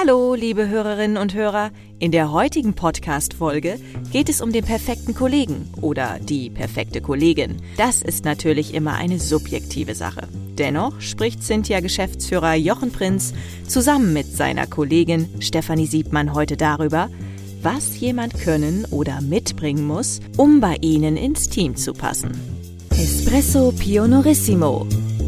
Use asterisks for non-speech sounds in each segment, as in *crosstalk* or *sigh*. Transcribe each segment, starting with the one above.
Hallo, liebe Hörerinnen und Hörer. In der heutigen Podcast-Folge geht es um den perfekten Kollegen oder die perfekte Kollegin. Das ist natürlich immer eine subjektive Sache. Dennoch spricht Cynthia-Geschäftsführer Jochen Prinz zusammen mit seiner Kollegin Stefanie Siebmann heute darüber, was jemand können oder mitbringen muss, um bei ihnen ins Team zu passen. Espresso Pionorissimo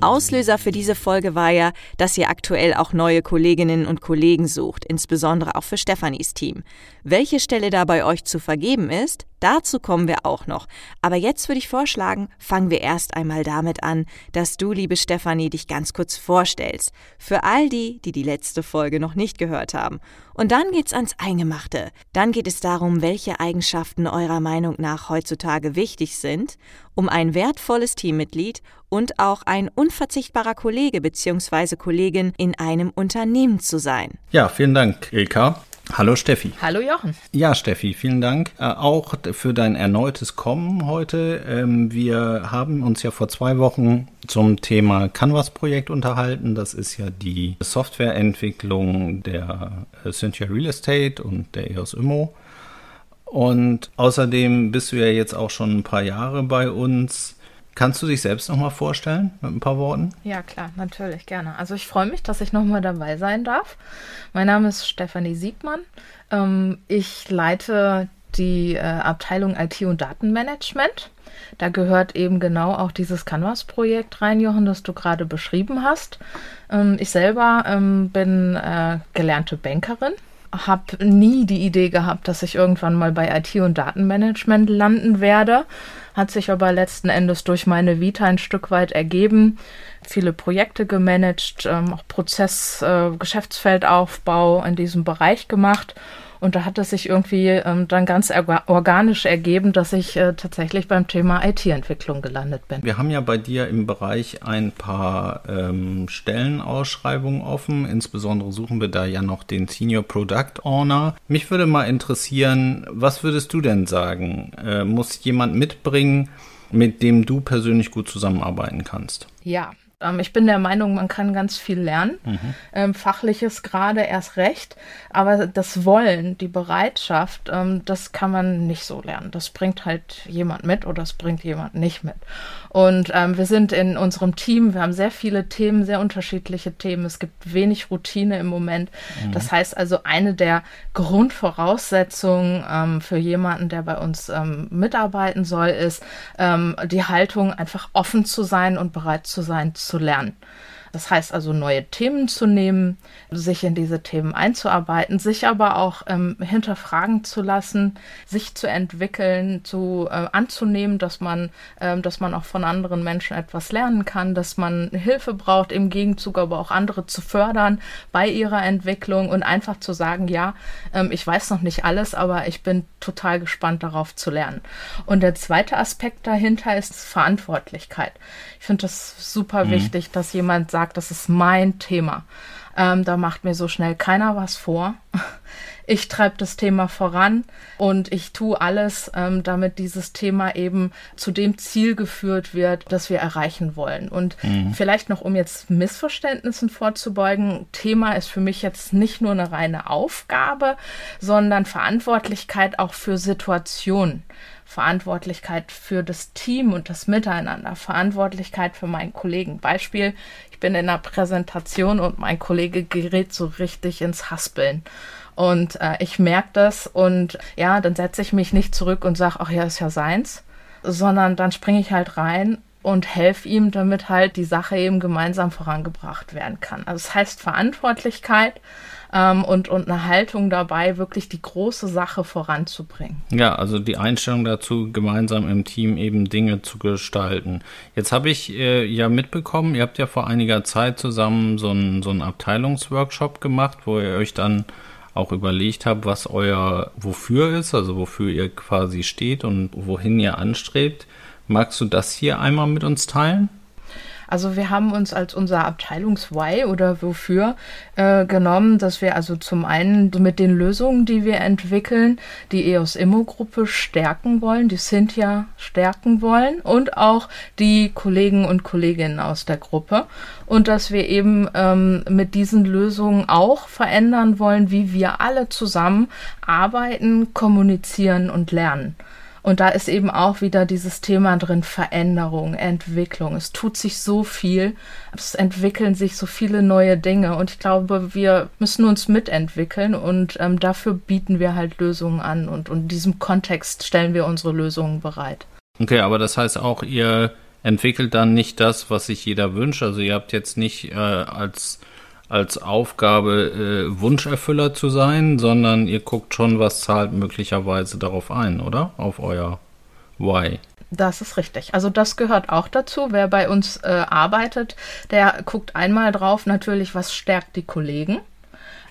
Auslöser für diese Folge war ja, dass ihr aktuell auch neue Kolleginnen und Kollegen sucht, insbesondere auch für Stefanis Team. Welche Stelle da bei euch zu vergeben ist, dazu kommen wir auch noch. Aber jetzt würde ich vorschlagen, fangen wir erst einmal damit an, dass du, liebe Stefanie, dich ganz kurz vorstellst. Für all die, die die letzte Folge noch nicht gehört haben. Und dann geht's ans Eingemachte. Dann geht es darum, welche Eigenschaften eurer Meinung nach heutzutage wichtig sind, um ein wertvolles Teammitglied und auch ein unverzichtbarer Kollege bzw. Kollegin in einem Unternehmen zu sein. Ja, vielen Dank, Ilka. Hallo Steffi. Hallo Jochen. Ja, Steffi, vielen Dank äh, auch für dein erneutes Kommen heute. Ähm, wir haben uns ja vor zwei Wochen zum Thema Canvas-Projekt unterhalten. Das ist ja die Softwareentwicklung der äh, Cynthia Real Estate und der EOS Immo. Und außerdem bist du ja jetzt auch schon ein paar Jahre bei uns. Kannst du dich selbst nochmal vorstellen mit ein paar Worten? Ja, klar, natürlich, gerne. Also ich freue mich, dass ich nochmal dabei sein darf. Mein Name ist Stefanie Siegmann. Ähm, ich leite die äh, Abteilung IT und Datenmanagement. Da gehört eben genau auch dieses Canvas-Projekt rein, Jochen, das du gerade beschrieben hast. Ähm, ich selber ähm, bin äh, gelernte Bankerin habe nie die Idee gehabt, dass ich irgendwann mal bei IT und Datenmanagement landen werde hat sich aber letzten Endes durch meine Vita ein Stück weit ergeben. Viele Projekte gemanagt, ähm, auch Prozess, äh, Geschäftsfeldaufbau in diesem Bereich gemacht und da hat es sich irgendwie ähm, dann ganz organisch ergeben, dass ich äh, tatsächlich beim Thema IT-Entwicklung gelandet bin. Wir haben ja bei dir im Bereich ein paar ähm, Stellenausschreibungen offen. Insbesondere suchen wir da ja noch den Senior Product Owner. Mich würde mal interessieren, was würdest du denn sagen? Äh, muss jemand mitbringen, mit dem du persönlich gut zusammenarbeiten kannst? Ja, ähm, ich bin der Meinung, man kann ganz viel lernen. Mhm. Ähm, Fachliches gerade erst recht. Aber das Wollen, die Bereitschaft, ähm, das kann man nicht so lernen. Das bringt halt jemand mit oder das bringt jemand nicht mit. Und ähm, wir sind in unserem Team, wir haben sehr viele Themen, sehr unterschiedliche Themen. Es gibt wenig Routine im Moment. Mhm. Das heißt also, eine der Grundvoraussetzungen ähm, für jemanden, der bei uns ähm, mitarbeiten soll, ist die Haltung, einfach offen zu sein und bereit zu sein, zu lernen. Das heißt also, neue Themen zu nehmen, sich in diese Themen einzuarbeiten, sich aber auch ähm, hinterfragen zu lassen, sich zu entwickeln, zu äh, anzunehmen, dass man, äh, dass man auch von anderen Menschen etwas lernen kann, dass man Hilfe braucht, im Gegenzug aber auch andere zu fördern bei ihrer Entwicklung und einfach zu sagen, ja, ähm, ich weiß noch nicht alles, aber ich bin total gespannt darauf zu lernen. Und der zweite Aspekt dahinter ist Verantwortlichkeit. Ich finde das super mhm. wichtig, dass jemand sagt, sagt, das ist mein Thema. Ähm, da macht mir so schnell keiner was vor. *laughs* Ich treibe das Thema voran und ich tue alles, ähm, damit dieses Thema eben zu dem Ziel geführt wird, das wir erreichen wollen. Und mhm. vielleicht noch, um jetzt Missverständnissen vorzubeugen, Thema ist für mich jetzt nicht nur eine reine Aufgabe, sondern Verantwortlichkeit auch für Situationen. Verantwortlichkeit für das Team und das Miteinander, Verantwortlichkeit für meinen Kollegen. Beispiel, ich bin in einer Präsentation und mein Kollege gerät so richtig ins Haspeln. Und äh, ich merke das und ja, dann setze ich mich nicht zurück und sage, ach ja, ist ja seins, sondern dann springe ich halt rein und helfe ihm, damit halt die Sache eben gemeinsam vorangebracht werden kann. Also es das heißt Verantwortlichkeit, ähm, und, und eine Haltung dabei, wirklich die große Sache voranzubringen. Ja, also die Einstellung dazu, gemeinsam im Team eben Dinge zu gestalten. Jetzt habe ich äh, ja mitbekommen, ihr habt ja vor einiger Zeit zusammen so einen so Abteilungsworkshop gemacht, wo ihr euch dann auch überlegt habt, was euer Wofür ist, also wofür ihr quasi steht und wohin ihr anstrebt. Magst du das hier einmal mit uns teilen? Also wir haben uns als unser Abteilungs-Why oder wofür äh, genommen, dass wir also zum einen mit den Lösungen, die wir entwickeln, die EOS Immo-Gruppe stärken wollen, die Cynthia stärken wollen und auch die Kollegen und Kolleginnen aus der Gruppe. Und dass wir eben ähm, mit diesen Lösungen auch verändern wollen, wie wir alle zusammen arbeiten, kommunizieren und lernen. Und da ist eben auch wieder dieses Thema drin, Veränderung, Entwicklung. Es tut sich so viel, es entwickeln sich so viele neue Dinge und ich glaube, wir müssen uns mitentwickeln und ähm, dafür bieten wir halt Lösungen an und, und in diesem Kontext stellen wir unsere Lösungen bereit. Okay, aber das heißt auch, ihr entwickelt dann nicht das, was sich jeder wünscht. Also ihr habt jetzt nicht äh, als als Aufgabe, äh, Wunscherfüller zu sein, sondern ihr guckt schon, was zahlt möglicherweise darauf ein, oder? Auf euer Why. Das ist richtig. Also das gehört auch dazu. Wer bei uns äh, arbeitet, der guckt einmal drauf, natürlich, was stärkt die Kollegen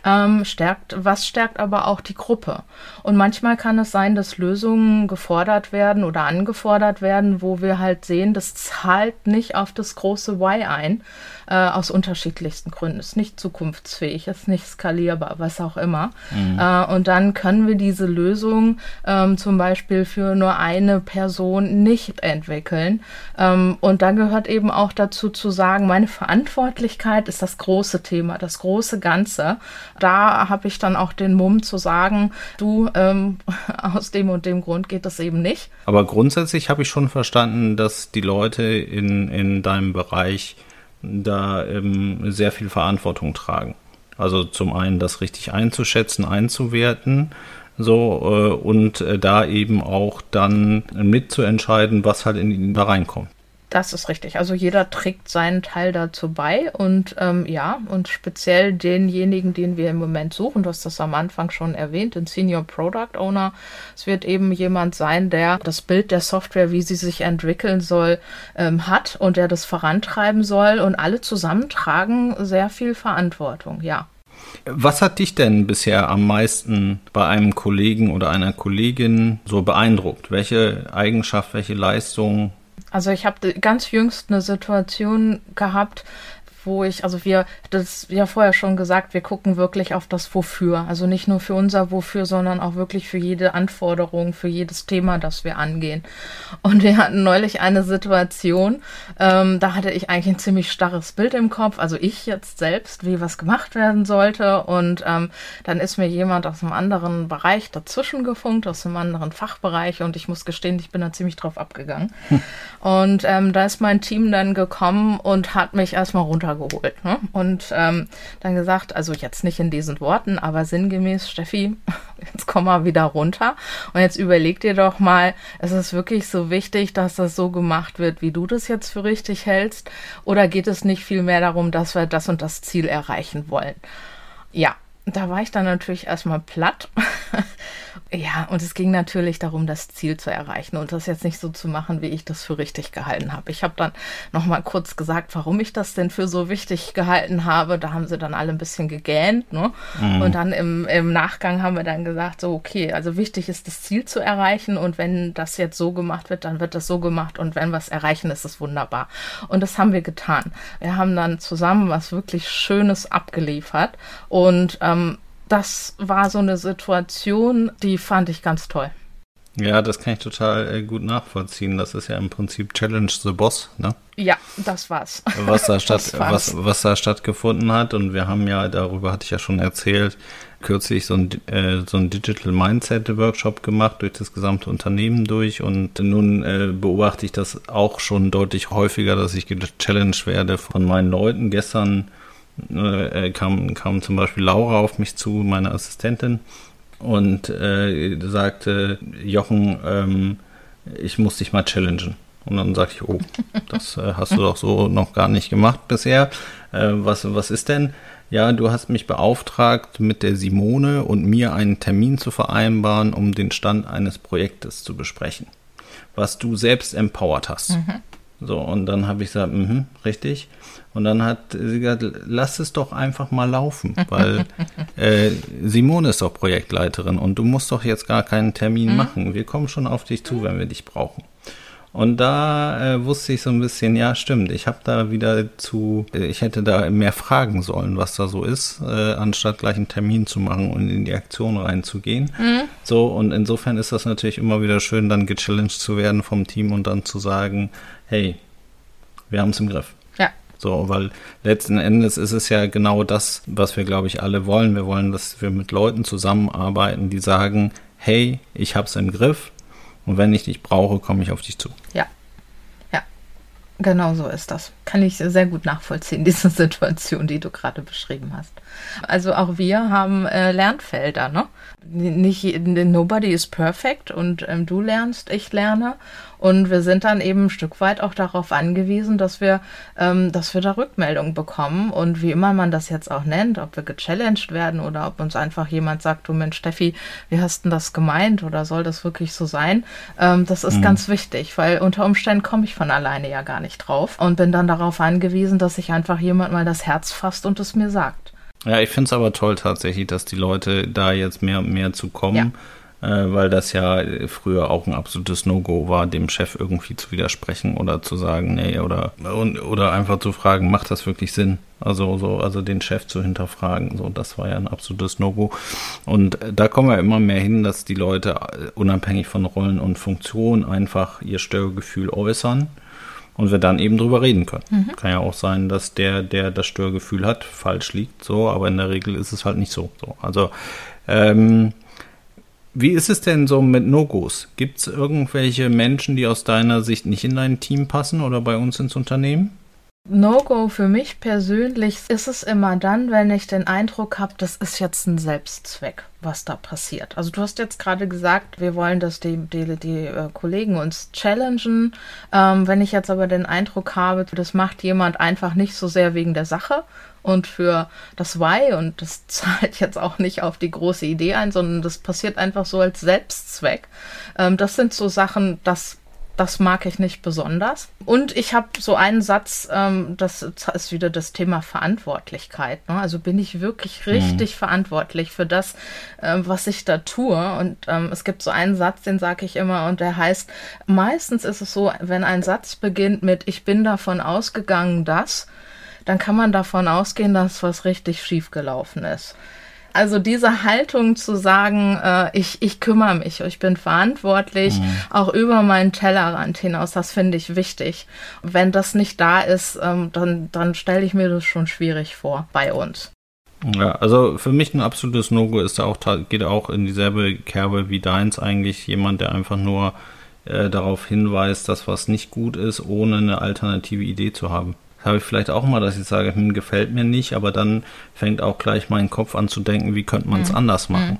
ähm, stärkt, was stärkt aber auch die Gruppe. Und manchmal kann es sein, dass Lösungen gefordert werden oder angefordert werden, wo wir halt sehen, das zahlt nicht auf das große Why ein, äh, aus unterschiedlichsten Gründen. Ist nicht zukunftsfähig, ist nicht skalierbar, was auch immer. Mhm. Äh, und dann können wir diese Lösung ähm, zum Beispiel für nur eine Person nicht entwickeln. Ähm, und da gehört eben auch dazu zu sagen, meine Verantwortlichkeit ist das große Thema, das große Ganze da habe ich dann auch den Mumm zu sagen, du, ähm, *laughs* aus dem und dem Grund geht das eben nicht. Aber grundsätzlich habe ich schon verstanden, dass die Leute in, in deinem Bereich da ähm, sehr viel Verantwortung tragen. Also zum einen das richtig einzuschätzen, einzuwerten, so äh, und äh, da eben auch dann mitzuentscheiden, was halt in ihn da reinkommt. Das ist richtig. Also jeder trägt seinen Teil dazu bei und ähm, ja, und speziell denjenigen, den wir im Moment suchen, du hast das am Anfang schon erwähnt, den Senior Product Owner. Es wird eben jemand sein, der das Bild der Software, wie sie sich entwickeln soll, ähm, hat und der das vorantreiben soll und alle zusammen tragen sehr viel Verantwortung, ja. Was hat dich denn bisher am meisten bei einem Kollegen oder einer Kollegin so beeindruckt? Welche Eigenschaft, welche Leistung also ich habe ganz jüngst eine Situation gehabt, wo ich, also wir, das ja vorher schon gesagt, wir gucken wirklich auf das Wofür. Also nicht nur für unser Wofür, sondern auch wirklich für jede Anforderung, für jedes Thema, das wir angehen. Und wir hatten neulich eine Situation, ähm, da hatte ich eigentlich ein ziemlich starres Bild im Kopf, also ich jetzt selbst, wie was gemacht werden sollte. Und ähm, dann ist mir jemand aus einem anderen Bereich dazwischen gefunkt, aus einem anderen Fachbereich. Und ich muss gestehen, ich bin da ziemlich drauf abgegangen. Hm. Und ähm, da ist mein Team dann gekommen und hat mich erstmal runter geholt. Ne? Und ähm, dann gesagt, also jetzt nicht in diesen Worten, aber sinngemäß, Steffi, *laughs* jetzt komm mal wieder runter. Und jetzt überleg dir doch mal, ist es wirklich so wichtig, dass das so gemacht wird, wie du das jetzt für richtig hältst? Oder geht es nicht viel mehr darum, dass wir das und das Ziel erreichen wollen? Ja, da war ich dann natürlich erstmal platt. *laughs* ja, und es ging natürlich darum, das Ziel zu erreichen und das jetzt nicht so zu machen, wie ich das für richtig gehalten habe. Ich habe dann nochmal kurz gesagt, warum ich das denn für so wichtig gehalten habe. Da haben sie dann alle ein bisschen gegähnt. Ne? Mhm. Und dann im, im Nachgang haben wir dann gesagt, so, okay, also wichtig ist, das Ziel zu erreichen und wenn das jetzt so gemacht wird, dann wird das so gemacht und wenn wir es erreichen, ist es wunderbar. Und das haben wir getan. Wir haben dann zusammen was wirklich Schönes abgeliefert und ähm, das war so eine Situation, die fand ich ganz toll. Ja, das kann ich total äh, gut nachvollziehen. Das ist ja im Prinzip Challenge the Boss, ne? Ja, das war's. Was da, *laughs* statt, was, was da stattgefunden hat. Und wir haben ja, darüber hatte ich ja schon erzählt, kürzlich so ein, äh, so ein Digital Mindset Workshop gemacht durch das gesamte Unternehmen durch. Und nun äh, beobachte ich das auch schon deutlich häufiger, dass ich gechallenged werde von meinen Leuten. Gestern äh, kam, kam zum Beispiel Laura auf mich zu, meine Assistentin, und äh, sagte, Jochen, ähm, ich muss dich mal challengen. Und dann sagte ich, oh, *laughs* das äh, hast du doch so noch gar nicht gemacht bisher. Äh, was, was ist denn? Ja, du hast mich beauftragt, mit der Simone und mir einen Termin zu vereinbaren, um den Stand eines Projektes zu besprechen, was du selbst empowert hast. Mhm. So, und dann habe ich gesagt, mhm, richtig. Und dann hat sie gesagt, lass es doch einfach mal laufen, weil *laughs* äh, Simone ist doch Projektleiterin und du musst doch jetzt gar keinen Termin mhm. machen. Wir kommen schon auf dich zu, wenn wir dich brauchen. Und da äh, wusste ich so ein bisschen, ja, stimmt, ich habe da wieder zu, äh, ich hätte da mehr fragen sollen, was da so ist, äh, anstatt gleich einen Termin zu machen und in die Aktion reinzugehen. Mhm. So, und insofern ist das natürlich immer wieder schön, dann gechallenged zu werden vom Team und dann zu sagen, hey, wir haben es im Griff. So, weil letzten Endes ist es ja genau das, was wir, glaube ich, alle wollen. Wir wollen, dass wir mit Leuten zusammenarbeiten, die sagen, hey, ich habe es im Griff und wenn ich dich brauche, komme ich auf dich zu. Ja. Ja. Genau so ist das. Kann ich sehr gut nachvollziehen, *laughs* diese Situation, die du gerade beschrieben hast. Also auch wir haben äh, Lernfelder, ne? Nicht nobody is perfect und ähm, du lernst, ich lerne und wir sind dann eben ein Stück weit auch darauf angewiesen, dass wir, ähm, dass wir da Rückmeldungen bekommen. Und wie immer man das jetzt auch nennt, ob wir gechallenged werden oder ob uns einfach jemand sagt, du Mensch, Steffi, wie hast denn das gemeint oder soll das wirklich so sein? Ähm, das ist mhm. ganz wichtig, weil unter Umständen komme ich von alleine ja gar nicht drauf und bin dann darauf angewiesen, dass sich einfach jemand mal das Herz fasst und es mir sagt. Ja, ich finde es aber toll tatsächlich, dass die Leute da jetzt mehr und mehr zu kommen. Ja äh, weil das ja früher auch ein absolutes No-Go war, dem Chef irgendwie zu widersprechen oder zu sagen, nee, oder, oder einfach zu fragen, macht das wirklich Sinn? Also, so, also den Chef zu hinterfragen, so, das war ja ein absolutes No-Go. Und da kommen wir immer mehr hin, dass die Leute äh, unabhängig von Rollen und Funktionen einfach ihr Störgefühl äußern und wir dann eben drüber reden können. Mhm. Kann ja auch sein, dass der, der das Störgefühl hat, falsch liegt, so, aber in der Regel ist es halt nicht so. so. Also ähm, wie ist es denn so mit No-Gos? Gibt es irgendwelche Menschen, die aus deiner Sicht nicht in dein Team passen oder bei uns ins Unternehmen? No-Go für mich persönlich ist es immer dann, wenn ich den Eindruck habe, das ist jetzt ein Selbstzweck, was da passiert. Also du hast jetzt gerade gesagt, wir wollen, dass die, die, die äh, Kollegen uns challengen. Ähm, wenn ich jetzt aber den Eindruck habe, das macht jemand einfach nicht so sehr wegen der Sache, und für das Why und das *laughs* zahlt jetzt auch nicht auf die große Idee ein, sondern das passiert einfach so als Selbstzweck. Ähm, das sind so Sachen, das das mag ich nicht besonders. Und ich habe so einen Satz, ähm, das ist wieder das Thema Verantwortlichkeit. Ne? Also bin ich wirklich richtig mhm. verantwortlich für das, äh, was ich da tue. Und ähm, es gibt so einen Satz, den sage ich immer, und der heißt, meistens ist es so, wenn ein Satz beginnt mit, ich bin davon ausgegangen, dass, dann kann man davon ausgehen, dass was richtig schief gelaufen ist. Also diese Haltung zu sagen, äh, ich, ich kümmere mich, ich bin verantwortlich, mhm. auch über meinen Tellerrand hinaus, das finde ich wichtig. Wenn das nicht da ist, ähm, dann, dann stelle ich mir das schon schwierig vor bei uns. Ja, also für mich ein absolutes No-Go ist auch, geht auch in dieselbe Kerbe wie deins eigentlich. Jemand, der einfach nur äh, darauf hinweist, dass was nicht gut ist, ohne eine alternative Idee zu haben habe ich vielleicht auch mal, dass ich sage, hm, gefällt mir nicht, aber dann fängt auch gleich mein Kopf an zu denken, wie könnte man es mhm. anders machen.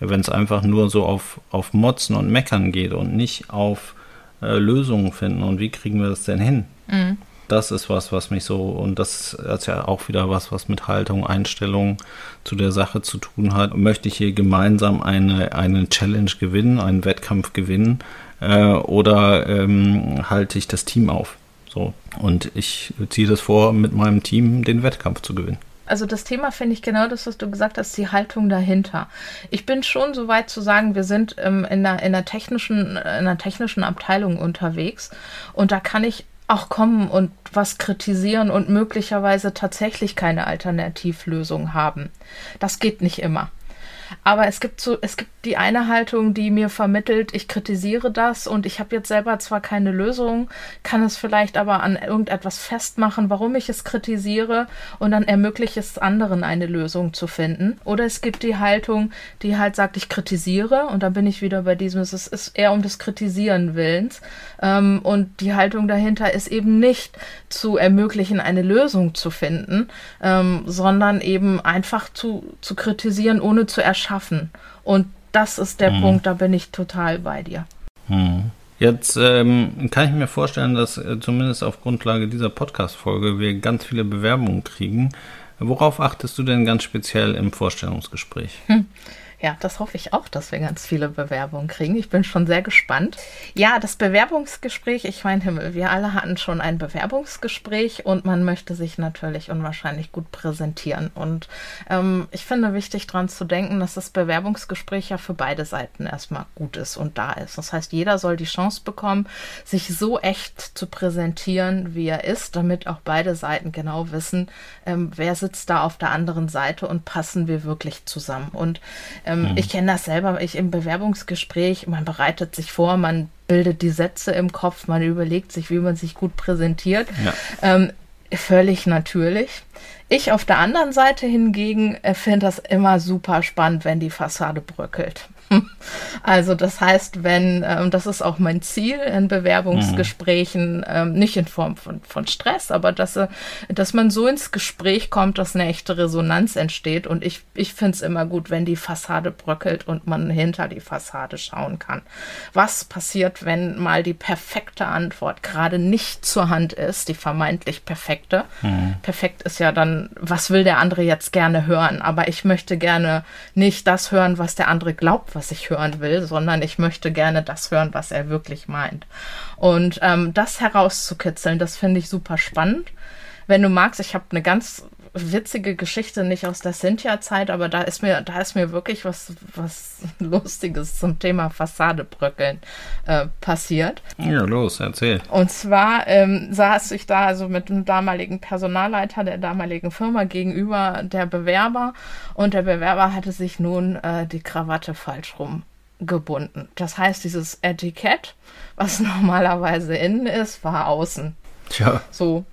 Mhm. Wenn es einfach nur so auf, auf Motzen und Meckern geht und nicht auf äh, Lösungen finden und wie kriegen wir das denn hin? Mhm. Das ist was, was mich so, und das ist ja auch wieder was, was mit Haltung, Einstellung zu der Sache zu tun hat. Möchte ich hier gemeinsam eine, eine Challenge gewinnen, einen Wettkampf gewinnen, äh, oder ähm, halte ich das Team auf? So. Und ich ziehe das vor, mit meinem Team den Wettkampf zu gewinnen. Also das Thema finde ich genau das, was du gesagt hast, die Haltung dahinter. Ich bin schon so weit zu sagen, wir sind ähm, in, einer, in, einer technischen, in einer technischen Abteilung unterwegs und da kann ich auch kommen und was kritisieren und möglicherweise tatsächlich keine Alternativlösung haben. Das geht nicht immer. Aber es gibt so, es gibt die eine Haltung, die mir vermittelt, ich kritisiere das und ich habe jetzt selber zwar keine Lösung, kann es vielleicht aber an irgendetwas festmachen, warum ich es kritisiere und dann ermöglicht es anderen eine Lösung zu finden. Oder es gibt die Haltung, die halt sagt, ich kritisiere und da bin ich wieder bei diesem, es ist eher um des Kritisieren Willens. Ähm, und die Haltung dahinter ist eben nicht zu ermöglichen, eine Lösung zu finden, ähm, sondern eben einfach zu, zu kritisieren, ohne zu erschaffen. Und das ist der mhm. Punkt, da bin ich total bei dir. Mhm. Jetzt ähm, kann ich mir vorstellen, dass äh, zumindest auf Grundlage dieser Podcast-Folge wir ganz viele Bewerbungen kriegen. Worauf achtest du denn ganz speziell im Vorstellungsgespräch? Hm. Ja, das hoffe ich auch, dass wir ganz viele Bewerbungen kriegen. Ich bin schon sehr gespannt. Ja, das Bewerbungsgespräch, ich meine Himmel, wir alle hatten schon ein Bewerbungsgespräch und man möchte sich natürlich unwahrscheinlich gut präsentieren. Und ähm, ich finde wichtig daran zu denken, dass das Bewerbungsgespräch ja für beide Seiten erstmal gut ist und da ist. Das heißt, jeder soll die Chance bekommen, sich so echt zu präsentieren, wie er ist, damit auch beide Seiten genau wissen, ähm, wer sitzt da auf der anderen Seite und passen wir wirklich zusammen. Und ähm, mhm. ich kenne das selber, ich im Bewerbungsgespräch, man bereitet sich vor, man bildet die Sätze im Kopf, man überlegt sich, wie man sich gut präsentiert. Ja. Ähm, völlig natürlich. Ich auf der anderen Seite hingegen äh, finde das immer super spannend, wenn die Fassade bröckelt. *laughs* Also das heißt, wenn, ähm, das ist auch mein Ziel in Bewerbungsgesprächen, mhm. ähm, nicht in Form von, von Stress, aber dass, äh, dass man so ins Gespräch kommt, dass eine echte Resonanz entsteht. Und ich, ich finde es immer gut, wenn die Fassade bröckelt und man hinter die Fassade schauen kann. Was passiert, wenn mal die perfekte Antwort gerade nicht zur Hand ist, die vermeintlich perfekte? Mhm. Perfekt ist ja dann, was will der andere jetzt gerne hören? Aber ich möchte gerne nicht das hören, was der andere glaubt, was was ich hören will, sondern ich möchte gerne das hören, was er wirklich meint. Und ähm, das herauszukitzeln, das finde ich super spannend. Wenn du magst, ich habe eine ganz witzige Geschichte, nicht aus der Cynthia-Zeit, aber da ist mir, da ist mir wirklich was, was *laughs* Lustiges zum Thema Fassadebröckeln äh, passiert. Ja, los, erzähl. Und zwar ähm, saß ich da also mit dem damaligen Personalleiter der damaligen Firma gegenüber der Bewerber und der Bewerber hatte sich nun äh, die Krawatte falsch rum gebunden. Das heißt, dieses Etikett, was *laughs* normalerweise innen ist, war außen. Tja. So.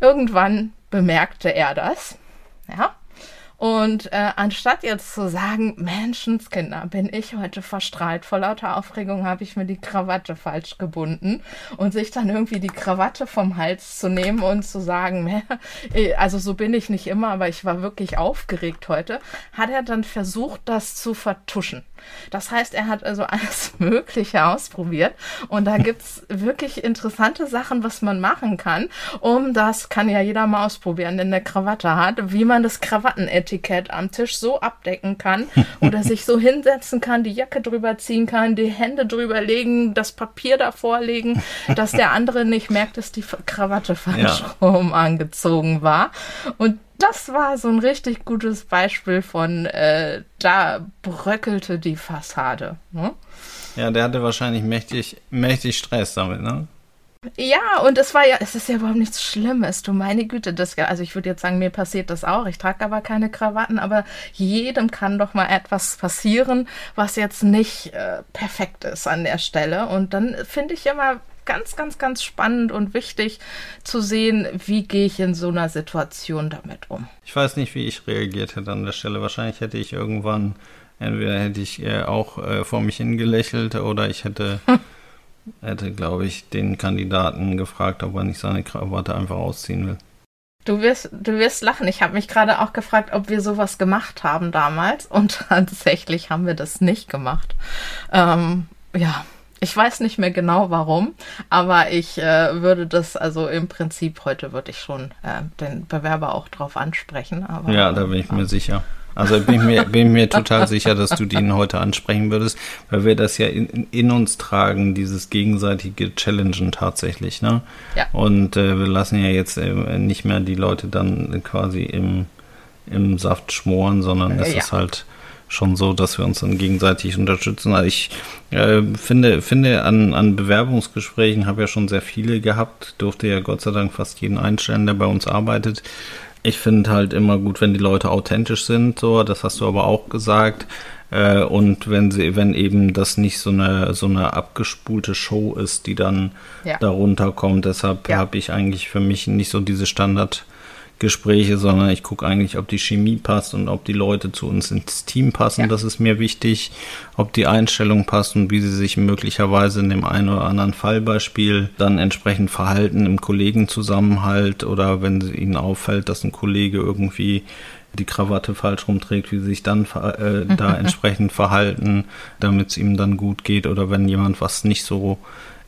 Irgendwann bemerkte er das. Ja. Und äh, anstatt jetzt zu sagen, Menschenskinder, bin ich heute verstrahlt, vor lauter Aufregung habe ich mir die Krawatte falsch gebunden und sich dann irgendwie die Krawatte vom Hals zu nehmen und zu sagen, äh, also so bin ich nicht immer, aber ich war wirklich aufgeregt heute, hat er dann versucht, das zu vertuschen. Das heißt, er hat also *laughs* alles Mögliche ausprobiert und da gibt es wirklich interessante Sachen, was man machen kann, um das kann ja jeder mal ausprobieren, der eine Krawatte hat, wie man das Krawattenetikett Etikett am Tisch so abdecken kann *laughs* oder sich so hinsetzen kann, die Jacke drüber ziehen kann, die Hände drüber legen, das Papier davor legen, dass der andere nicht merkt, dass die Krawatte falsch ja. rum angezogen war. Und das war so ein richtig gutes Beispiel von, äh, da bröckelte die Fassade. Ne? Ja, der hatte wahrscheinlich mächtig, mächtig Stress damit, ne? Ja, und es war ja, es ist ja überhaupt nichts Schlimmes. Du meine Güte, das, also ich würde jetzt sagen, mir passiert das auch. Ich trage aber keine Krawatten, aber jedem kann doch mal etwas passieren, was jetzt nicht äh, perfekt ist an der Stelle. Und dann finde ich immer ganz, ganz, ganz spannend und wichtig zu sehen, wie gehe ich in so einer Situation damit um. Ich weiß nicht, wie ich reagiert hätte an der Stelle. Wahrscheinlich hätte ich irgendwann, entweder hätte ich äh, auch äh, vor mich hingelächelt oder ich hätte *laughs* hätte, glaube ich, den Kandidaten gefragt, ob er nicht seine Krawatte einfach ausziehen will. Du wirst, du wirst lachen. Ich habe mich gerade auch gefragt, ob wir sowas gemacht haben damals. Und *laughs* tatsächlich haben wir das nicht gemacht. Ähm, ja, ich weiß nicht mehr genau warum, aber ich äh, würde das, also im Prinzip heute würde ich schon äh, den Bewerber auch drauf ansprechen. Aber, ja, da bin ich mir sicher. Also bin mir, bin mir total sicher, dass du den heute ansprechen würdest, weil wir das ja in, in uns tragen, dieses gegenseitige Challengen tatsächlich. Ne? Ja. Und äh, wir lassen ja jetzt äh, nicht mehr die Leute dann quasi im, im Saft schmoren, sondern es ja. ist halt schon so, dass wir uns dann gegenseitig unterstützen. Also ich äh, finde, finde an, an Bewerbungsgesprächen habe ja schon sehr viele gehabt, durfte ja Gott sei Dank fast jeden einstellen, der bei uns arbeitet. Ich finde halt immer gut, wenn die Leute authentisch sind, so, das hast du aber auch gesagt. Äh, und wenn sie, wenn eben das nicht so eine so eine abgespulte Show ist, die dann ja. darunter kommt. Deshalb ja. habe ich eigentlich für mich nicht so diese Standard Gespräche, sondern ich gucke eigentlich, ob die Chemie passt und ob die Leute zu uns ins Team passen. Ja. Das ist mir wichtig, ob die Einstellung passt und wie sie sich möglicherweise in dem einen oder anderen Fallbeispiel dann entsprechend verhalten im Kollegenzusammenhalt oder wenn ihnen auffällt, dass ein Kollege irgendwie die Krawatte falsch rumträgt, wie sie sich dann äh, da *laughs* entsprechend verhalten, damit es ihm dann gut geht oder wenn jemand was nicht so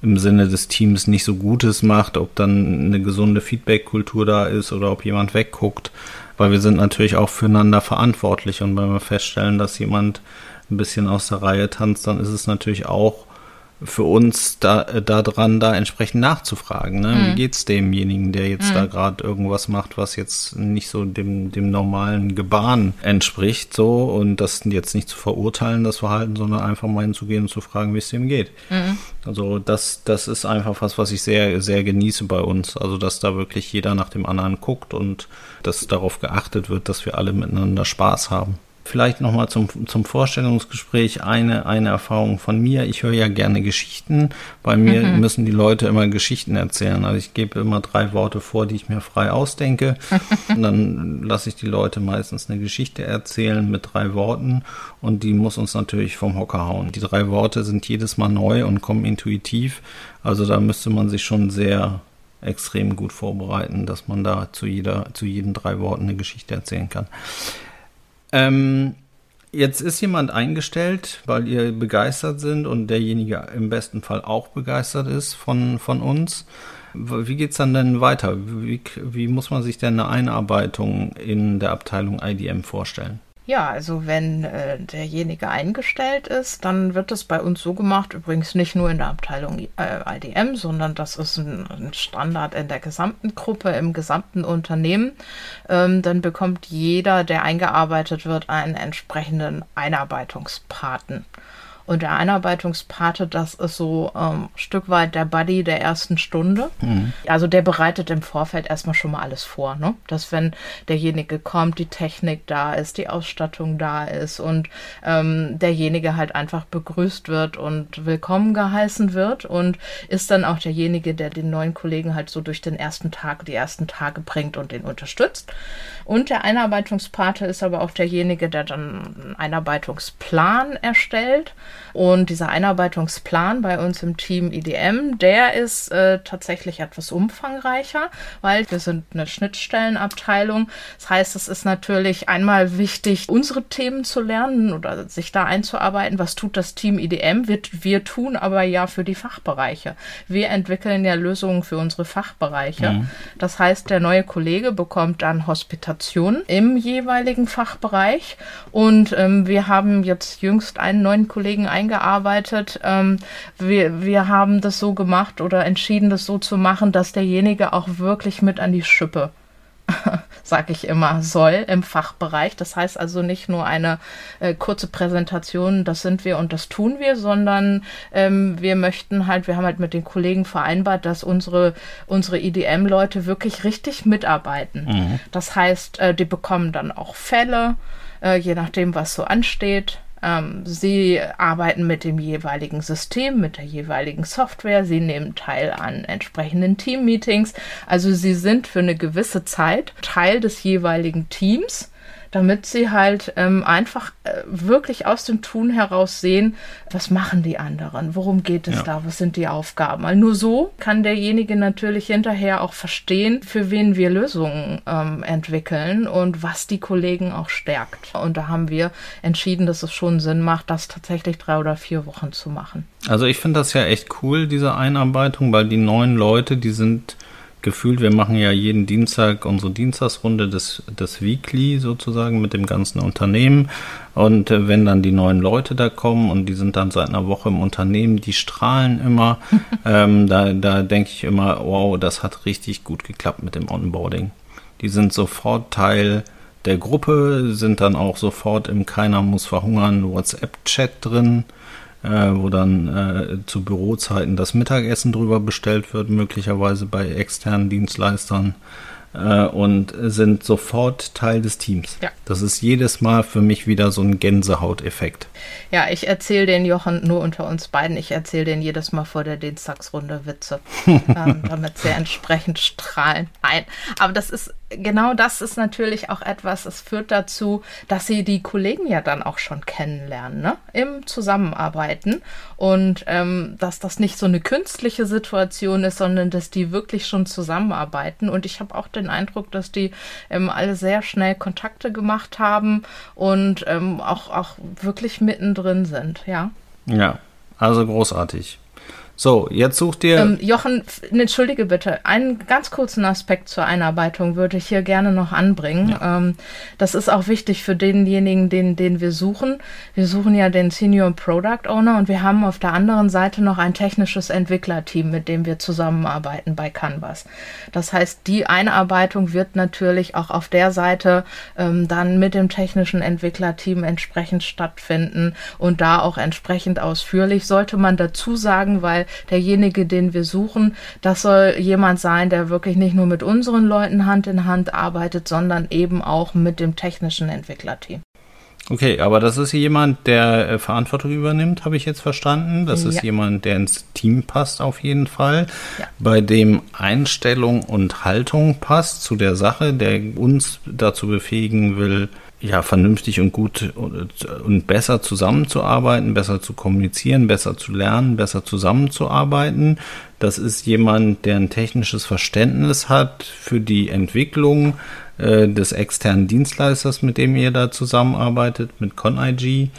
im Sinne des Teams nicht so Gutes macht, ob dann eine gesunde Feedback-Kultur da ist oder ob jemand wegguckt, weil wir sind natürlich auch füreinander verantwortlich. Und wenn wir feststellen, dass jemand ein bisschen aus der Reihe tanzt, dann ist es natürlich auch für uns da, äh, da dran, da entsprechend nachzufragen. Ne? Mhm. Wie geht's demjenigen, der jetzt mhm. da gerade irgendwas macht, was jetzt nicht so dem, dem normalen Gebaren entspricht, so und das jetzt nicht zu verurteilen, das Verhalten, sondern einfach mal hinzugehen und zu fragen, wie es dem geht. Mhm. Also das, das ist einfach was, was ich sehr, sehr genieße bei uns. Also dass da wirklich jeder nach dem anderen guckt und dass darauf geachtet wird, dass wir alle miteinander Spaß haben. Vielleicht nochmal zum, zum Vorstellungsgespräch eine, eine Erfahrung von mir. Ich höre ja gerne Geschichten. Bei mir mhm. müssen die Leute immer Geschichten erzählen. Also ich gebe immer drei Worte vor, die ich mir frei ausdenke. *laughs* und dann lasse ich die Leute meistens eine Geschichte erzählen mit drei Worten. Und die muss uns natürlich vom Hocker hauen. Die drei Worte sind jedes Mal neu und kommen intuitiv. Also da müsste man sich schon sehr extrem gut vorbereiten, dass man da zu jeder, zu jeden drei Worten eine Geschichte erzählen kann. Ähm, jetzt ist jemand eingestellt, weil ihr begeistert sind und derjenige im besten Fall auch begeistert ist von, von uns. Wie geht es dann denn weiter? Wie, wie muss man sich denn eine Einarbeitung in der Abteilung IDM vorstellen? Ja, also wenn äh, derjenige eingestellt ist, dann wird es bei uns so gemacht, übrigens nicht nur in der Abteilung äh, IDM, sondern das ist ein, ein, Standard in der gesamten Gruppe, im gesamten Unternehmen. Ähm, dann bekommt jeder, der eingearbeitet wird, einen entsprechenden Einarbeitungspaten. Und der Einarbeitungspate, das ist so ähm, Stück weit der Buddy der ersten Stunde. Mhm. Also der bereitet im Vorfeld erstmal schon mal alles vor, ne? Dass wenn derjenige kommt, die Technik da ist, die Ausstattung da ist und ähm, derjenige halt einfach begrüßt wird und willkommen geheißen wird und ist dann auch derjenige, der den neuen Kollegen halt so durch den ersten Tag, die ersten Tage bringt und den unterstützt. Und der Einarbeitungspate ist aber auch derjenige, der dann einen Einarbeitungsplan erstellt und dieser Einarbeitungsplan bei uns im Team IDM, der ist äh, tatsächlich etwas umfangreicher, weil wir sind eine Schnittstellenabteilung. Das heißt, es ist natürlich einmal wichtig, unsere Themen zu lernen oder sich da einzuarbeiten. Was tut das Team IDM? Wir, wir tun aber ja für die Fachbereiche. Wir entwickeln ja Lösungen für unsere Fachbereiche. Mhm. Das heißt, der neue Kollege bekommt dann Hospitation im jeweiligen Fachbereich und ähm, wir haben jetzt jüngst einen neuen Kollegen Kollegen eingearbeitet. Ähm, wir, wir haben das so gemacht oder entschieden, das so zu machen, dass derjenige auch wirklich mit an die Schippe *laughs* sag ich immer, soll im Fachbereich. Das heißt also nicht nur eine äh, kurze Präsentation, das sind wir und das tun wir, sondern ähm, wir möchten halt, wir haben halt mit den Kollegen vereinbart, dass unsere, unsere IDM-Leute wirklich richtig mitarbeiten. Mhm. Das heißt, äh, die bekommen dann auch Fälle, äh, je nachdem, was so ansteht. Ähm, sie arbeiten mit dem jeweiligen System, mit der jeweiligen Software. Sie nehmen teil an entsprechenden Team-Meetings. Also sie sind für eine gewisse Zeit Teil des jeweiligen Teams damit sie halt ähm, einfach äh, wirklich aus dem Tun heraus sehen, was machen die anderen, worum geht es ja. da, was sind die Aufgaben. Weil nur so kann derjenige natürlich hinterher auch verstehen, für wen wir Lösungen ähm, entwickeln und was die Kollegen auch stärkt. Und da haben wir entschieden, dass es schon Sinn macht, das tatsächlich drei oder vier Wochen zu machen. Also ich finde das ja echt cool, diese Einarbeitung, weil die neuen Leute, die sind gefühlt, wir machen ja jeden Dienstag unsere Dienstagsrunde des, des Weekly sozusagen mit dem ganzen Unternehmen. Und äh, wenn dann die neuen Leute da kommen und die sind dann seit einer Woche im Unternehmen, die strahlen immer. *laughs* ähm, da da denke ich immer, wow, das hat richtig gut geklappt mit dem Onboarding. Die sind sofort Teil der Gruppe, sind dann auch sofort im Keiner muss verhungern WhatsApp-Chat drin äh, wo dann äh, zu Bürozeiten das Mittagessen drüber bestellt wird, möglicherweise bei externen Dienstleistern äh, und sind sofort Teil des Teams. Ja. Das ist jedes Mal für mich wieder so ein Gänsehauteffekt. Ja, ich erzähle den Jochen nur unter uns beiden. Ich erzähle den jedes Mal vor der Dienstagsrunde Witze, *laughs* ähm, damit sie entsprechend strahlen. Nein, aber das ist genau das ist natürlich auch etwas, es führt dazu, dass sie die Kollegen ja dann auch schon kennenlernen, ne? im Zusammenarbeiten und ähm, dass das nicht so eine künstliche Situation ist, sondern dass die wirklich schon zusammenarbeiten und ich habe auch den Eindruck, dass die ähm, alle sehr schnell Kontakte gemacht haben und ähm, auch, auch wirklich mittendrin sind, ja. Ja, also großartig. So, jetzt sucht ihr. Ähm, Jochen, entschuldige bitte, einen ganz kurzen Aspekt zur Einarbeitung würde ich hier gerne noch anbringen. Ja. Ähm, das ist auch wichtig für denjenigen, den, den wir suchen. Wir suchen ja den Senior Product Owner und wir haben auf der anderen Seite noch ein technisches Entwicklerteam, mit dem wir zusammenarbeiten bei Canvas. Das heißt, die Einarbeitung wird natürlich auch auf der Seite ähm, dann mit dem technischen Entwicklerteam entsprechend stattfinden und da auch entsprechend ausführlich. Sollte man dazu sagen, weil derjenige, den wir suchen, das soll jemand sein, der wirklich nicht nur mit unseren Leuten Hand in Hand arbeitet, sondern eben auch mit dem technischen Entwicklerteam. Okay, aber das ist jemand, der äh, Verantwortung übernimmt, habe ich jetzt verstanden. Das ja. ist jemand, der ins Team passt auf jeden Fall, ja. bei dem Einstellung und Haltung passt zu der Sache, der uns dazu befähigen will, ja, vernünftig und gut und, und besser zusammenzuarbeiten, besser zu kommunizieren, besser zu lernen, besser zusammenzuarbeiten. Das ist jemand, der ein technisches Verständnis hat für die Entwicklung äh, des externen Dienstleisters, mit dem ihr da zusammenarbeitet, mit ConIG.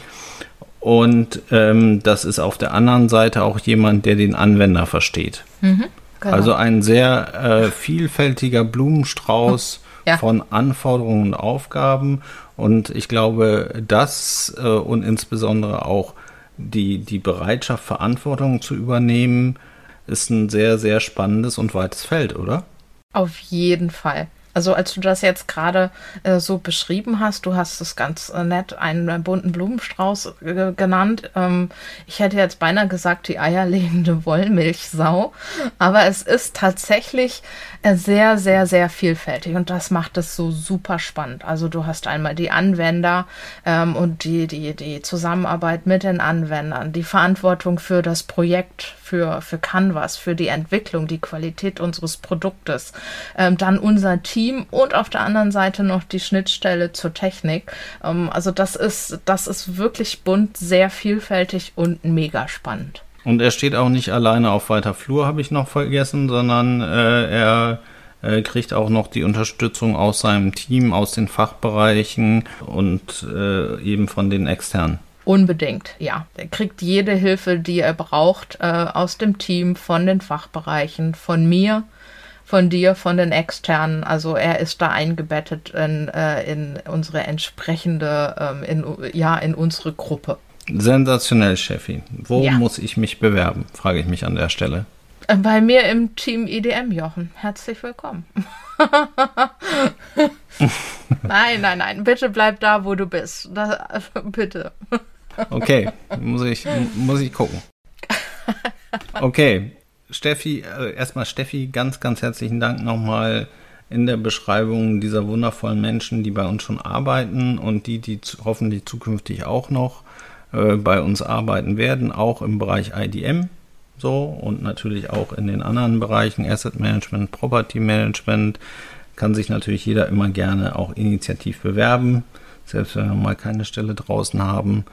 Und ähm, das ist auf der anderen Seite auch jemand, der den Anwender versteht. Mhm, genau. Also ein sehr äh, vielfältiger Blumenstrauß ja. von Anforderungen und Aufgaben. Und ich glaube, das äh, und insbesondere auch die, die Bereitschaft, Verantwortung zu übernehmen, ist ein sehr, sehr spannendes und weites Feld, oder? Auf jeden Fall. Also als du das jetzt gerade äh, so beschrieben hast, du hast es ganz äh, nett einen äh, bunten Blumenstrauß äh, genannt. Ähm, ich hätte jetzt beinahe gesagt die eierlegende Wollmilchsau, aber es ist tatsächlich sehr, sehr, sehr vielfältig und das macht es so super spannend. Also du hast einmal die Anwender ähm, und die, die, die Zusammenarbeit mit den Anwendern, die Verantwortung für das Projekt, für, für Canvas, für die Entwicklung, die Qualität unseres Produktes, ähm, dann unser Team, und auf der anderen Seite noch die Schnittstelle zur Technik. Ähm, also das ist, das ist wirklich bunt, sehr vielfältig und mega spannend. Und er steht auch nicht alleine auf weiter Flur, habe ich noch vergessen, sondern äh, er äh, kriegt auch noch die Unterstützung aus seinem Team, aus den Fachbereichen und äh, eben von den externen. Unbedingt, ja. Er kriegt jede Hilfe, die er braucht, äh, aus dem Team, von den Fachbereichen, von mir von dir, von den externen. Also er ist da eingebettet in, äh, in unsere entsprechende, ähm, in, ja, in unsere Gruppe. Sensationell, Chefi. Wo ja. muss ich mich bewerben, frage ich mich an der Stelle. Äh, bei mir im Team IDM, Jochen. Herzlich willkommen. *laughs* nein, nein, nein. Bitte bleib da, wo du bist. Da, *laughs* bitte. okay, muss ich, muss ich gucken. Okay, Steffi, äh, erstmal Steffi, ganz, ganz herzlichen Dank nochmal in der Beschreibung dieser wundervollen Menschen, die bei uns schon arbeiten und die, die hoffentlich zukünftig auch noch äh, bei uns arbeiten werden, auch im Bereich IDM. So und natürlich auch in den anderen Bereichen Asset Management, Property Management kann sich natürlich jeder immer gerne auch initiativ bewerben, selbst wenn wir mal keine Stelle draußen haben.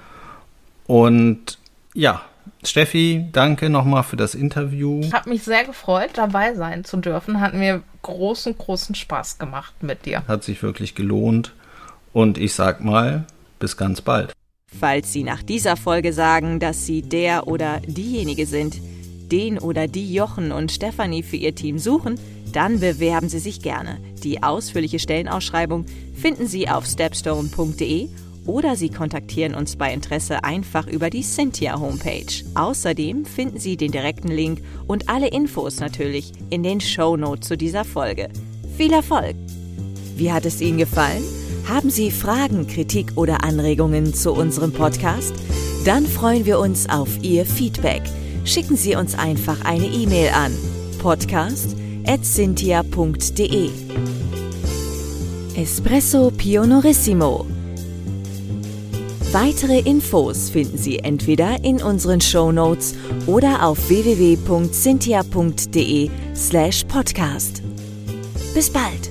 Und ja, Steffi, danke nochmal für das Interview. Ich habe mich sehr gefreut, dabei sein zu dürfen. Hat mir großen, großen Spaß gemacht mit dir. Hat sich wirklich gelohnt. Und ich sag mal, bis ganz bald. Falls Sie nach dieser Folge sagen, dass Sie der oder diejenige sind, den oder die Jochen und Stefanie für Ihr Team suchen, dann bewerben Sie sich gerne. Die ausführliche Stellenausschreibung finden Sie auf stepstone.de oder Sie kontaktieren uns bei Interesse einfach über die Cynthia Homepage. Außerdem finden Sie den direkten Link und alle Infos natürlich in den Show Notes zu dieser Folge. Viel Erfolg! Wie hat es Ihnen gefallen? Haben Sie Fragen, Kritik oder Anregungen zu unserem Podcast? Dann freuen wir uns auf Ihr Feedback. Schicken Sie uns einfach eine E-Mail an podcast@cynthia.de. Espresso Pionorissimo Weitere Infos finden Sie entweder in unseren Show Notes oder auf www.cynthia.de/podcast. Bis bald!